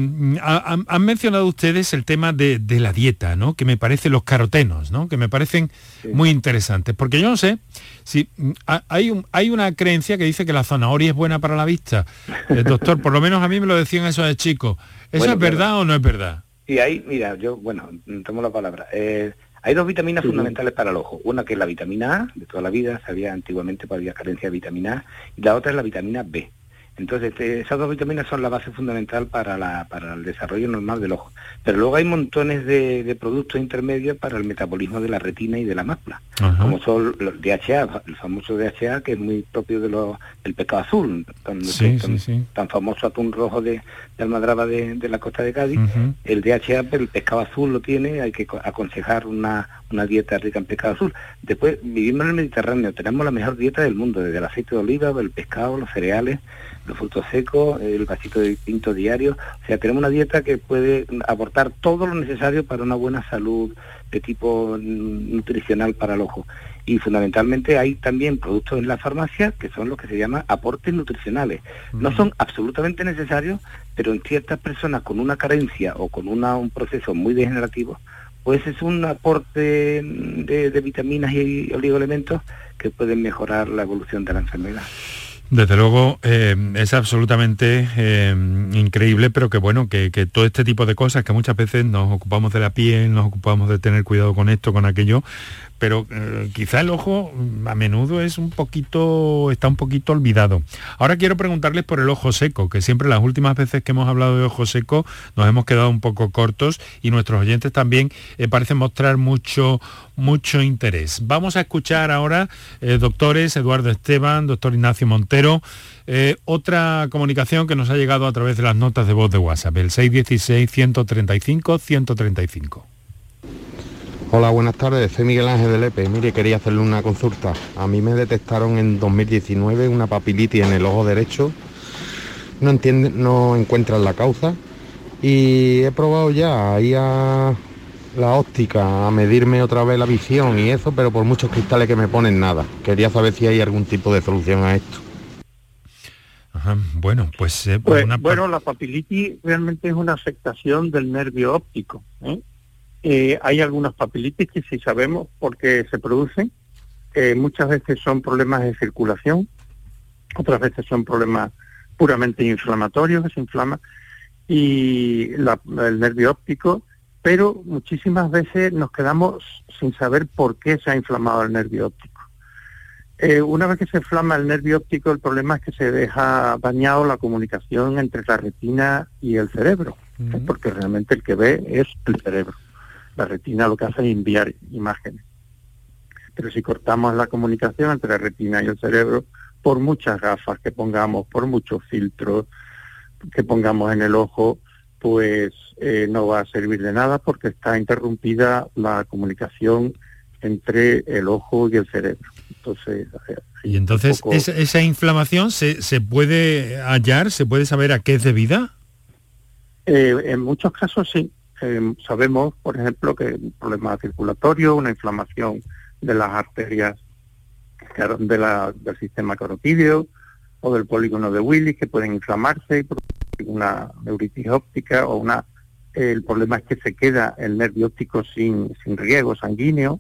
ha- han, han mencionado ustedes el tema de, de la dieta, ¿no? Que me parece los carotenos, ¿no? Que me parecen muy interesantes. Porque yo no sé si mm, ha- hay, un- hay una creencia que dice que la zanahoria es buena para la vista. Eh, doctor, por lo menos a mí me lo decían eso de chico. ¿Eso Bueno, es verdad o no es verdad? Y ahí, mira, yo, bueno, tomo la palabra. Eh, hay dos vitaminas fundamentales para el ojo. Una que es la vitamina A, de toda la vida, sabía antiguamente que había carencia de vitamina A, y la otra es la vitamina B. Entonces, este, esas dos vitaminas son la base fundamental para, la, para el desarrollo normal del ojo. Pero luego hay montones de, de productos intermedios para el metabolismo de la retina y de la mácula, como son los DHA, el famoso DHA, que es muy propio de los, del pescado azul, tan, Sí, tan- sí, sí. tan famoso atún rojo de, de Almadraba de, de la costa de Cádiz. El DHA, pero el pescado azul lo tiene, hay que co- aconsejar una, una dieta rica en pescado azul. Después vivimos en el Mediterráneo, tenemos la mejor dieta del mundo, desde el aceite de oliva, el pescado, los cereales, los frutos secos, el vasito de tinto diario. O sea, tenemos una dieta que puede aportar todo lo necesario para una buena salud de tipo mm, nutricional para el ojo. Y fundamentalmente hay también productos en la farmacia que son los que se llaman aportes nutricionales. No son absolutamente necesarios, pero en ciertas personas con una carencia o con una, un proceso muy degenerativo, pues es un aporte mm, de, de vitaminas y oligoelementos que pueden mejorar la evolución de la enfermedad. Desde luego eh, es absolutamente eh, increíble, pero que bueno, que, que todo este tipo de cosas, que muchas veces nos ocupamos de la piel, nos ocupamos de tener cuidado con esto, con aquello, pero eh, quizá el ojo mm, a menudo es un poquito, está un poquito olvidado. Ahora quiero preguntarles por el ojo seco, que siempre las últimas veces que hemos hablado de ojo seco nos hemos quedado un poco cortos y nuestros oyentes también eh, parecen mostrar mucho, mucho interés. Vamos a escuchar ahora, eh, doctores, Eduardo Esteban, doctor Ignacio Montero, otra comunicación que nos ha llegado a través de las notas de voz de WhatsApp, el 616-135-135. Hola, buenas tardes. Soy Miguel Ángel de Lepe. Mire, quería hacerle una consulta. A mí me detectaron en 2019 una papilitis en el ojo derecho. No entienden, no encuentran la causa. Y he probado ya ahí a la óptica a medirme otra vez la visión y eso, pero por muchos cristales que me ponen nada. Quería saber si hay algún tipo de solución a esto. Ajá, bueno, pues, eh, pues una bueno, la papilitis realmente es una afectación del nervio óptico. ¿eh? Eh, hay algunas papilitis que sí sabemos por qué se producen. Eh, muchas veces son problemas de circulación, otras veces son problemas puramente inflamatorios que se inflama y la- el nervio óptico, pero muchísimas veces nos quedamos sin saber por qué se ha inflamado el nervio óptico. Eh, una vez que se inflama el nervio óptico, el problema es que se deja dañado la comunicación entre la retina y el cerebro, porque realmente el que ve es el cerebro. La retina lo que hace es enviar imágenes. Pero si cortamos la comunicación entre la retina y el cerebro, por muchas gafas que pongamos, por muchos filtros que pongamos en el ojo, pues eh, no va a servir de nada porque está interrumpida la comunicación entre el ojo y el cerebro. Entonces, eh, Y entonces, poco- esa, esa inflamación se, se puede hallar, se puede saber a qué es debida. Eh, en muchos casos sí. Eh, sabemos, por ejemplo, que un problema circulatorio, una inflamación de las arterias del sistema carotídeo o del polígono de Willis que pueden inflamarse y producir una neuritis óptica o una el problema es que se queda el nervio óptico sin, sin riego sanguíneo.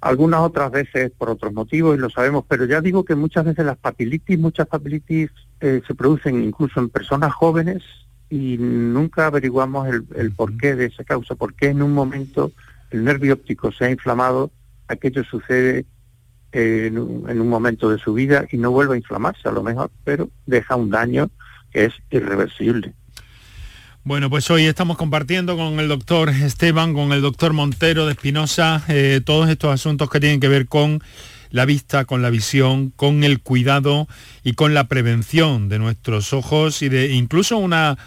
Algunas otras veces por otros motivos y lo sabemos, pero ya digo que muchas veces las papilitis, muchas papilitis eh, se producen incluso en personas jóvenes y nunca averiguamos el, el porqué de esa causa, porque en un momento el nervio óptico se ha inflamado, aquello sucede eh, en, un, en un momento de su vida y no vuelve a inflamarse a lo mejor, pero deja un daño que es irreversible. Bueno, pues hoy estamos compartiendo con el doctor Esteban, con el doctor Montero de Espinosa, eh, todos estos asuntos que tienen que ver con la vista, con la visión, con el cuidado y con la prevención de nuestros ojos y de incluso una,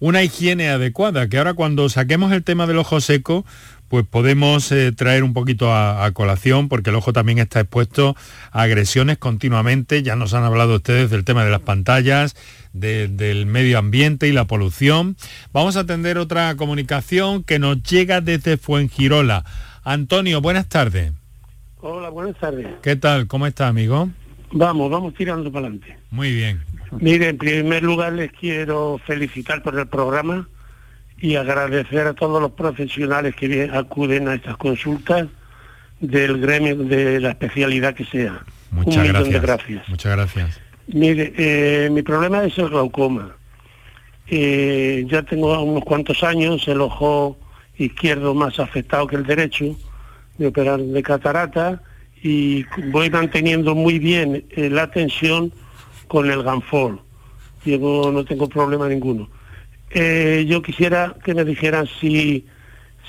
una higiene adecuada, que ahora cuando saquemos el tema del ojo seco, pues podemos eh, traer un poquito a, colación, porque el ojo también está expuesto a agresiones continuamente. Ya nos han hablado ustedes del tema de las pantallas, del medio ambiente y la polución. Vamos a atender otra comunicación que nos llega desde Fuengirola. Antonio, buenas tardes. Hola, buenas tardes. ¿Qué tal? ¿Cómo está, amigo? Vamos, vamos tirando para adelante. Muy bien. Mire, en primer lugar les quiero felicitar por el programa y agradecer a todos los profesionales que acuden a estas consultas del gremio de la especialidad que sea. Muchas Un gracias. de gracias. Muchas gracias. Mire, eh, mi problema es el glaucoma. Eh, ya tengo unos cuantos años el ojo izquierdo más afectado que el derecho de operar de catarata y voy manteniendo muy bien eh, la tensión con el Ganfol. Llevo, no tengo problema ninguno. Eh, yo quisiera que me dijeran si,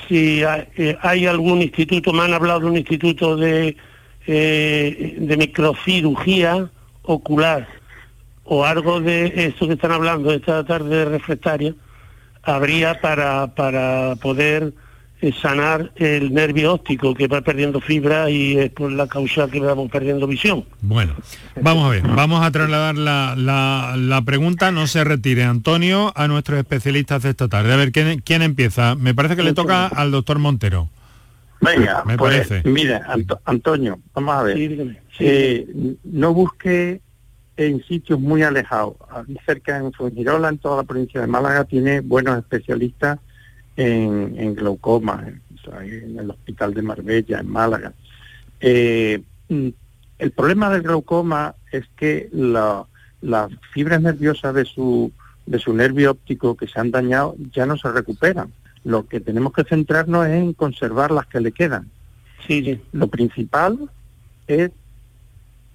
si eh, hay, algún instituto, me han hablado de un instituto de, eh, de microcirugía ocular o algo de esto que están hablando esta tarde refractaria, habría para, para poder sanar el nervio óptico que va perdiendo fibra y es por la causa que vamos perdiendo visión. Bueno, vamos a ver, vamos a trasladar la, pregunta, no se retire Antonio a nuestros especialistas de esta tarde. A ver, ¿quién, quién empieza? Me parece que le toca al doctor Montero. Venga, me pues, parece. Mira, Antonio, vamos a ver. Eh, no busque en sitios muy alejados. cerca en Fuengirola, en toda la provincia de Málaga, tiene buenos especialistas en, glaucoma, en, el hospital de Marbella, en Málaga. Eh, mm, el problema del glaucoma es que las fibras nerviosas de su, de su nervio óptico que se han dañado ya no se recuperan. Lo que tenemos que centrarnos es en conservar las que le quedan. Sí, Lo principal es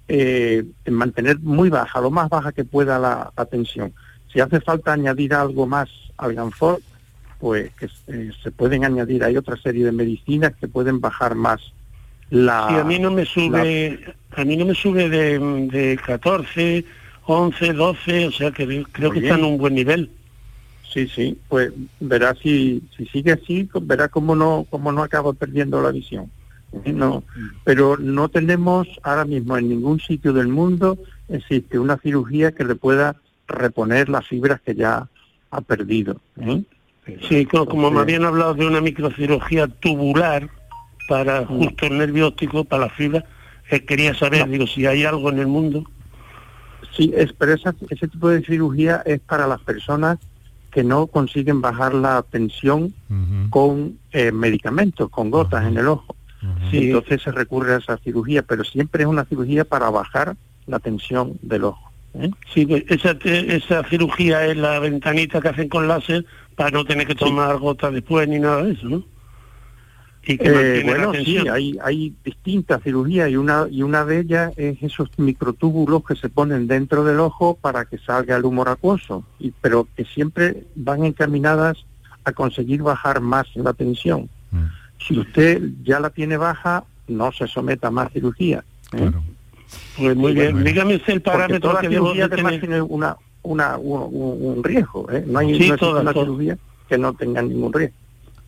eh, mantener muy baja, lo más baja que pueda la, la tensión. Si hace falta añadir algo más al Ganfort, pues que eh, se pueden añadir, hay otra serie de medicinas que pueden bajar más la... Sí, a mí no me sube, a mí no me sube de, de 14, 11, 12, o sea que creo que está en un buen nivel. Sí, sí, pues verá si, si sigue así, verá cómo no, cómo no acaba perdiendo la visión. ¿eh? No, pero no tenemos ahora mismo en ningún sitio del mundo existe una cirugía que le pueda reponer las fibras que ya ha perdido. ¿eh? Sí, como, me habían hablado de una microcirugía tubular para mm. justo el nervio óptico, para la fibra, eh, quería saber, digo, si hay algo en el mundo. Sí, es, pero ese tipo de cirugía es para las personas que no consiguen bajar la tensión con eh, medicamentos, con gotas en el ojo. sí. Entonces se recurre a esa cirugía, pero siempre es una cirugía para bajar la tensión del ojo. ¿eh? Sí, pues, esa, esa cirugía es la ventanita que hacen con láser para no tener que tomar gotas después ni nada de eso, ¿no? Y que eh, bueno, sí, hay, hay distintas cirugías y una, y una de ellas es esos microtúbulos que se ponen dentro del ojo para que salga el humor acuoso, y, pero que siempre van encaminadas a conseguir bajar más la tensión. Mm. Si usted ya la tiene baja, no se someta a más cirugía. ¿eh? Pues muy bien, dígame usted el parámetro que debo tiene una, una, un, riesgo. ¿eh? No hay una cirugía que no tenga ningún riesgo.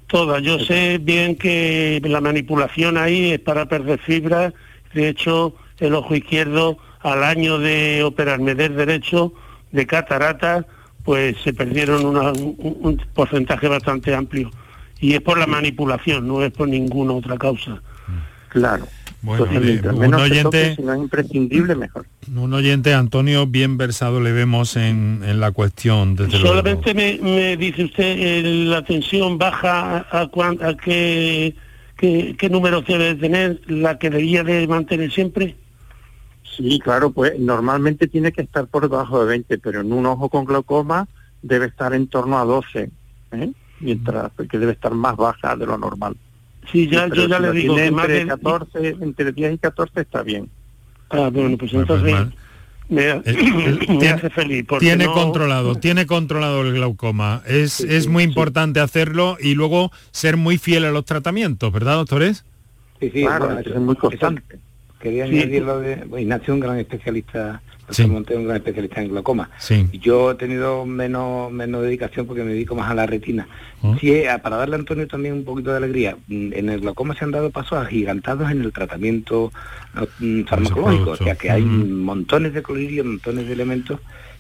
Todas. Yo sé bien que la manipulación ahí es para perder fibra. De hecho, el ojo izquierdo al año de operarme del derecho de catarata, pues se perdieron un, porcentaje bastante amplio. Y es por la manipulación, no es por ninguna otra causa. Claro. Bueno, un oyente, si no es imprescindible, mejor. Un oyente, Antonio, bien versado le vemos en, la cuestión. Desde Solamente me, dice usted eh, la tensión baja a, a, qué, qué, número debe tener, la que debía de mantener siempre. Sí, claro, pues normalmente tiene que estar por debajo de 20, pero en un ojo con glaucoma debe estar en torno a 12, ¿eh? mientras que debe estar más baja de lo normal. Sí, ya, yo ya le digo que más de 14, entre 10 y 14 está bien. Ah, bueno, pues entonces me, hace feliz. Tiene controlado, tiene controlado el glaucoma. Es, es muy importante hacerlo y luego ser muy fiel a los tratamientos, ¿verdad, doctores? Sí, sí, claro, es muy constante. quería Sí. añadir lo de Ignacio, un gran especialista, Monte, un gran especialista en glaucoma. Yo he tenido menos, menos dedicación porque me dedico más a la retina. ¿Mm? Sí, eh, para darle a Antonio también un poquito de alegría, mm, en el glaucoma se han dado pasos agigantados en el tratamiento mm, farmacológico, o sea que hay montones de colirios, montones de elementos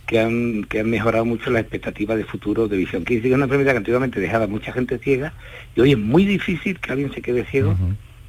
que han, que han mejorado mucho la expectativa de futuro de visión. Que es una enfermedad que antiguamente dejaba a mucha gente ciega y hoy es muy difícil que alguien se quede ciego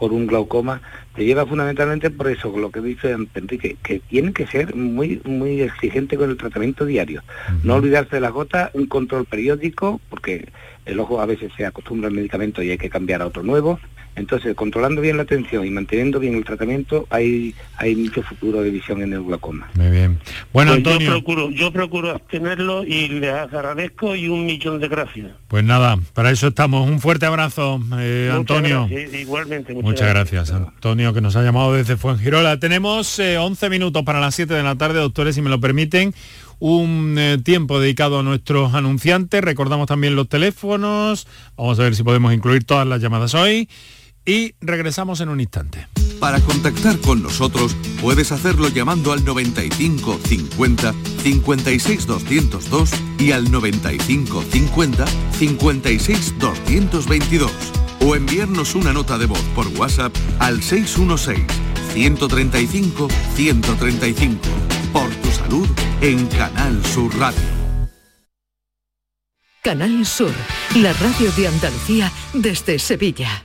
por un glaucoma. Te lleva fundamentalmente por eso, lo que dice Enrique, que tiene que ser muy muy exigente con el tratamiento diario. No olvidarse de las gotas, un control periódico, porque el ojo a veces se acostumbra al medicamento y hay que cambiar a otro nuevo. Entonces, controlando bien la atención y manteniendo bien el tratamiento, hay, hay mucho futuro de visión en el glaucoma. Muy bien. Bueno, Pues yo Antonio, procuro, yo procuro abstenerlo y les agradezco y un millón de gracias. pues nada, para eso estamos. Un fuerte abrazo, eh, Muchas Antonio. gracias, igualmente, muchas, Muchas gracias, Antonio, que nos ha llamado desde Fuengirola. Tenemos eh, 11 minutos para las 7 de la tarde, doctores, si me lo permiten. Un eh, tiempo dedicado a nuestros anunciantes. Recordamos también los teléfonos. Vamos a ver si podemos incluir todas las llamadas hoy. Y regresamos en un instante. Para contactar con nosotros puedes hacerlo llamando al 95 50 56 202 y al 95 50 56 222 o enviarnos una nota de voz por WhatsApp al 616 135 135. Por tu salud en Canal Sur Radio. Canal Sur, la radio de Andalucía desde Sevilla.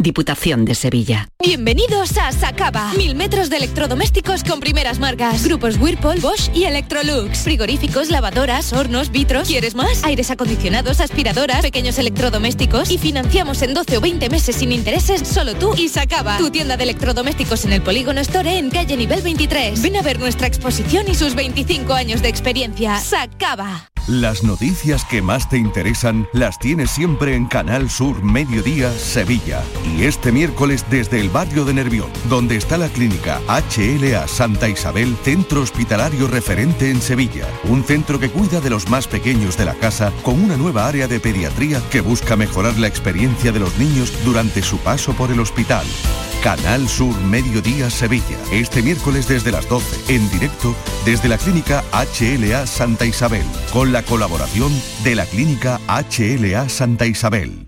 Diputación de Sevilla. Bienvenidos a Sacaba. Mil metros de electrodomésticos con primeras marcas. Grupos Whirlpool, Bosch y Electrolux. Frigoríficos, lavadoras, hornos, vitros. ¿Quieres más? Aires acondicionados, aspiradoras, pequeños electrodomésticos. Y financiamos en 12 o 20 meses sin intereses solo tú y Sacaba. Tu tienda de electrodomésticos en el Polígono Store en calle nivel 23. Ven a ver nuestra exposición y sus 25 años de experiencia. Sacaba. Las noticias que más te interesan las tienes siempre en Canal Sur Mediodía Sevilla. Y este miércoles desde el barrio de Nervión, donde está la clínica HLA Santa Isabel, centro hospitalario referente en Sevilla. Un centro que cuida de los más pequeños de la casa con una nueva área de pediatría que busca mejorar la experiencia de los niños durante su paso por el hospital. Canal Sur Mediodía Sevilla. Este miércoles desde las 12, en directo desde la clínica HLA Santa Isabel, con la colaboración de la clínica HLA Santa Isabel.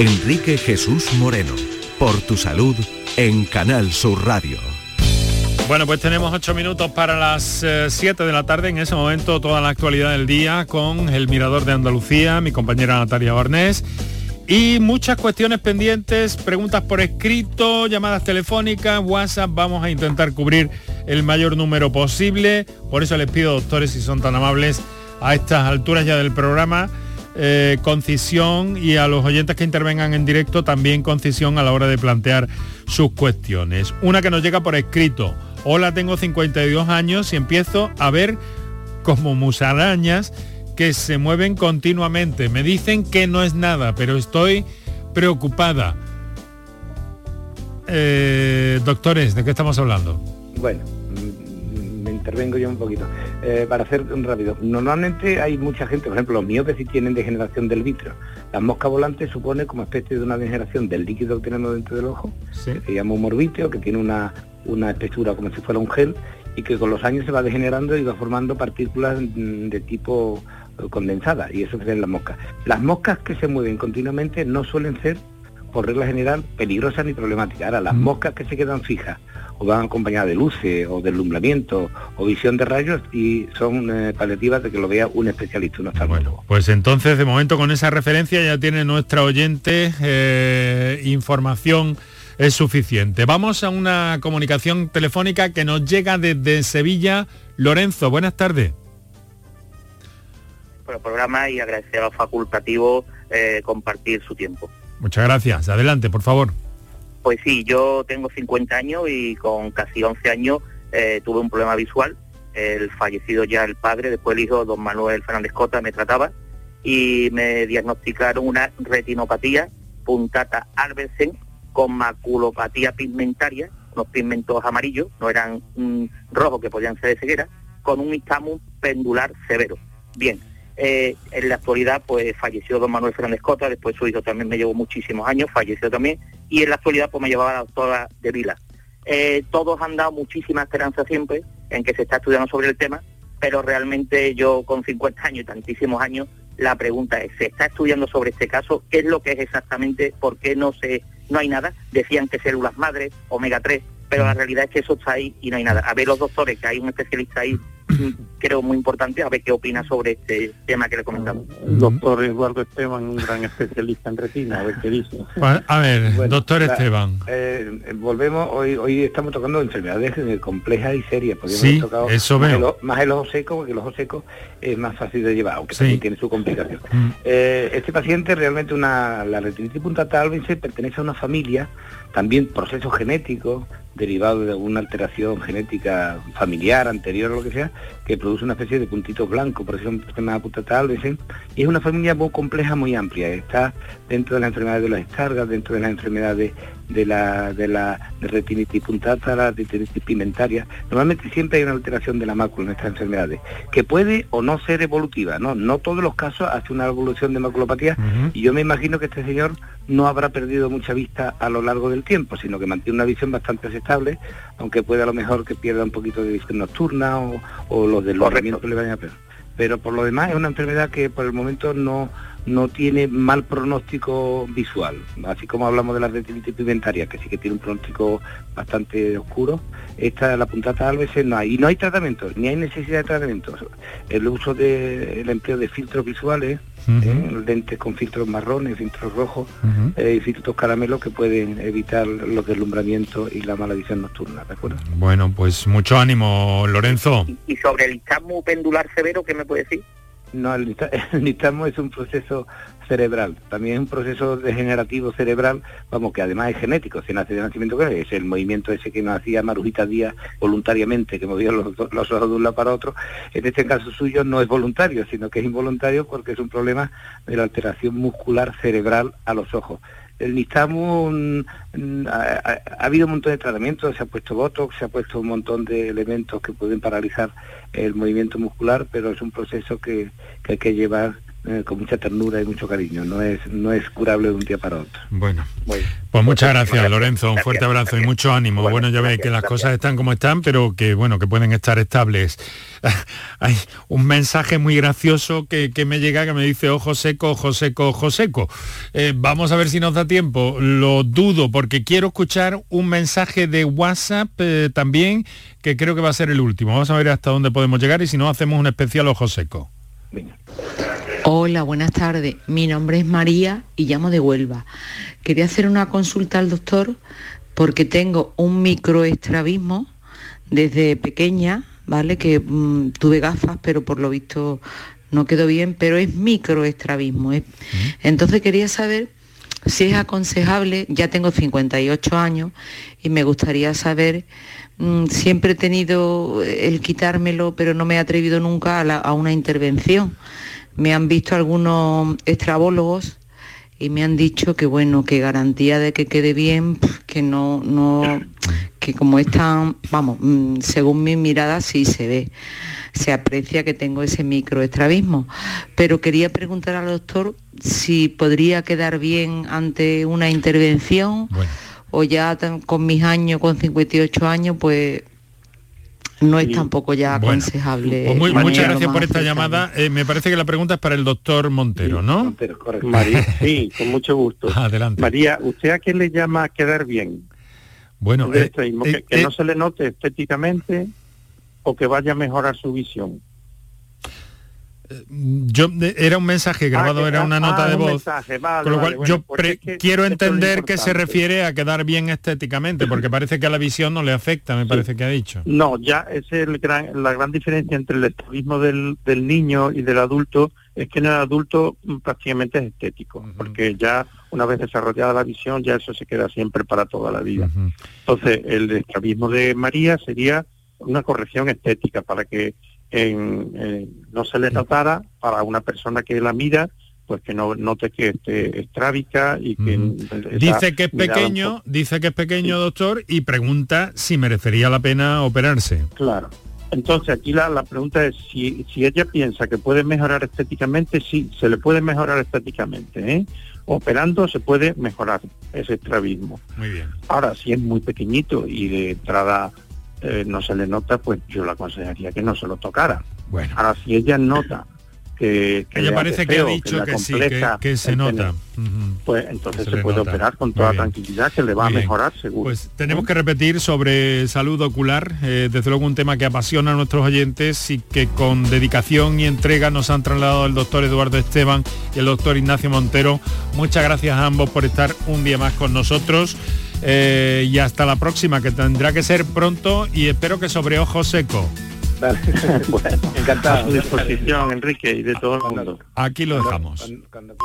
Enrique Jesús Moreno. Por tu salud en Canal Sur Radio. Bueno, pues tenemos ocho minutos para las 7 de la tarde. En ese momento toda la actualidad del día con el Mirador de Andalucía, mi compañera Natalia Barnés. Y muchas cuestiones pendientes, preguntas por escrito, llamadas telefónicas, WhatsApp. Vamos a intentar cubrir el mayor número posible. Por eso les pido, doctores, si son tan amables, a estas alturas ya del programa, eh, concisión y a los oyentes que intervengan en directo también concisión a la hora de plantear sus cuestiones. Una que nos llega por escrito. Hola, tengo 52 años y empiezo a ver como musarañas que se mueven continuamente. Me dicen que no es nada, pero estoy preocupada. Eh, doctores, ¿de qué estamos hablando? Bueno, intervengo yo un poquito. Eh, para hacer un rápido, normalmente hay mucha gente, por ejemplo, los miopes sí tienen degeneración del vitro. Las moscas volantes supone como especie de una degeneración del líquido que tenemos dentro del ojo, que se llama humor vítreo, que tiene una, una textura como si fuera un gel y que con los años se va degenerando y va formando partículas mm, de tipo eh, condensada y eso se ve en las moscas. Las moscas que se mueven continuamente no suelen ser por regla general, peligrosas ni problemáticas. Ahora, las moscas que se quedan fijas o van acompañadas de luces o de alumbramiento o visión de rayos y son eh, paliativas de que lo vea un especialista, un oftalmólogo. Pues entonces, de momento, con esa referencia ya tiene nuestra oyente eh, información es suficiente. Vamos a una comunicación telefónica que nos llega desde Sevilla. Lorenzo, buenas tardes. Por el programa y agradecer a los facultativos eh, compartir su tiempo. Muchas gracias. Adelante, por favor. Pues sí, yo tengo 50 años y con casi 11 años eh, tuve un problema visual. El fallecido ya el padre, después el hijo, don Manuel Fernández Cota, me trataba y me diagnosticaron una retinopatía puntata Albersen con maculopatía pigmentaria, unos pigmentos amarillos, no eran mm, rojos que podían ser de ceguera, con un histamus pendular severo. Bien, eh, en la actualidad pues falleció don Manuel Fernández Cota, después su hijo también me llevó muchísimos años, falleció también, y en la actualidad pues me llevaba la doctora de Vila. Eh, todos han dado muchísima esperanza siempre en que se está estudiando sobre el tema, pero realmente yo con 50 años y tantísimos años, la pregunta es, ¿se está estudiando sobre este caso? ¿Qué es lo que es exactamente? ¿Por qué no se no hay nada. Decían que células madres, omega 3, pero la realidad es que eso está ahí y no hay nada. A ver los doctores, que hay un especialista ahí creo muy importante a ver qué opina sobre este tema que le comentamos. El doctor Eduardo Esteban, un gran especialista en retina, a ver qué dice. A ver, doctor Esteban. Eh, volvemos, hoy hoy estamos tocando enfermedades complejas y serias, porque sí, hemos tocado eso más, veo. El, más el ojo seco, porque el ojo seco es más fácil de llevar, aunque también tiene su complicación. Mm. Eh, este paciente realmente una, la retinitis puntata albense pertenece a una familia, también procesos genéticos, derivado de alguna alteración genética familiar, anterior o lo que sea, que produce una especie de puntitos blancos, por se llama puntata albense, y es una familia muy compleja, muy amplia, está dentro de las enfermedades de las escargas, dentro de las enfermedades de la, de la de retinitis puntata, la retinitis pigmentaria. Normalmente siempre hay una alteración de la mácula en estas enfermedades, que puede o no ser evolutiva, ¿no? No todos los casos hace una evolución de maculopatía, y yo me imagino que este señor no habrá perdido mucha vista a lo largo del tiempo, sino que mantiene una visión bastante aceptable, aunque puede a lo mejor que pierda un poquito de visión nocturna o, o los del movimiento le vayan a. Pero por lo demás es una enfermedad que por el momento no, no tiene mal pronóstico visual, así como hablamos de la retinitis pigmentaria, que sí que tiene un pronóstico bastante oscuro, esta la puntata albense no hay, y no hay tratamiento, ni hay necesidad de tratamiento. El uso de, el empleo de filtros visuales, ¿eh? lentes con filtros marrones, filtros rojos eh, y filtros caramelos que pueden evitar los deslumbramientos y la mala visión nocturna, ¿de acuerdo? Bueno, pues mucho ánimo, Lorenzo. Y sobre el histamus pendular severo, ¿qué me puede decir? No, el, el es un proceso cerebral, también es un proceso degenerativo cerebral, vamos, que además es genético, se nace de nacimiento que es el movimiento ese que nos hacía Marujita Díaz voluntariamente, que movía los, los ojos de un lado para otro, en este caso suyo no es voluntario, sino que es involuntario porque es un problema de la alteración muscular cerebral a los ojos. El nistagmo mm, mm, ha- ha habido un montón de tratamientos, se ha puesto botox, se ha puesto un montón de elementos que pueden paralizar el movimiento muscular, pero es un proceso que, que hay que llevar eh, con mucha ternura y mucho cariño. No es no es curable de un día para otro. Bueno, pues muchas gracias, Lorenzo. Un fuerte abrazo y mucho ánimo. Bueno, ya veis que las cosas están como están, pero que bueno, que pueden estar estables. Hay un mensaje muy gracioso que, que me llega que me dice ojo seco, ojo seco, ojo seco. Eh, vamos a ver si nos da tiempo. Lo dudo porque quiero escuchar un mensaje de WhatsApp eh, también que creo que va a ser el último. Vamos a ver hasta dónde podemos llegar y si no hacemos un especial ojo seco. Hola, buenas tardes. Mi nombre es María y llamo de Huelva. Quería hacer una consulta al doctor porque tengo un microestrabismo desde pequeña, ¿vale? Que mm, tuve gafas, pero por lo visto no quedó bien, pero es microestrabismo. es- Entonces quería saber si es aconsejable, ya tengo 58 años y me gustaría saber, mm, siempre he tenido el quitármelo, pero no me he atrevido nunca a, la- a una intervención. Me han visto algunos estrabólogos y me han dicho que bueno, que garantía de que quede bien, que no, no, que como es tan, vamos, mm, según mi mirada sí se ve, se aprecia que tengo ese microestrabismo. Pero quería preguntar al doctor si podría quedar bien ante una intervención o ya con mis años, con 58 años, pues no es tampoco ya aconsejable. Pues muy- muchas gracias por esta cercano. llamada. Eh, me parece que la pregunta es para el doctor Montero, ¿no? María, sí, con mucho gusto. Adelante. María, ¿usted a qué le llama quedar bien? Bueno, eh, eh, que eh, no se le note estéticamente o que vaya a mejorar su visión. Yo era un mensaje grabado, que- era una ah, nota de voz. mensaje, vale, con lo vale, cual bueno, yo es que quiero esto es entender que se refiere a quedar bien estéticamente, porque parece que a la visión no le afecta, me parece que ha dicho. No, ya es el gran, la gran diferencia entre el estrabismo del, del niño y del adulto es que en el adulto mm, prácticamente es estético, porque ya una vez desarrollada la visión ya eso se queda siempre para toda la vida. Entonces el estrabismo de María sería una corrección estética para que en- no se le notara para una persona que la mira pues que no note que esté estrábica y que Dice que es pequeño, dice que es pequeño, doctor, y pregunta si merecería la pena operarse. Claro. Entonces aquí la, la pregunta es si, si ella piensa que puede mejorar estéticamente, sí, se le puede mejorar estéticamente. ¿eh? Operando se puede mejorar ese estrabismo. Muy bien. Ahora, si es muy pequeñito y de entrada eh, no se le nota, pues yo le aconsejaría que no se lo tocara. Bueno. Ahora, si ella nota que, que le parece que ha dicho que sí, que, que se nota. Pues entonces se puede nota. operar con toda tranquilidad, que le va Muy a bien. mejorar seguro. Pues tenemos que repetir sobre salud ocular, eh, desde luego un tema que apasiona a nuestros oyentes y que con dedicación y entrega nos han trasladado el doctor Eduardo Esteban y el doctor Ignacio Montero. Muchas gracias a ambos por estar un día más con nosotros. eh, y hasta la próxima, que tendrá que ser pronto y espero que sobre ojo seco. bueno, encantado. A su disposición, Enrique, y de todo el mundo. Aquí lo dejamos. Cuando.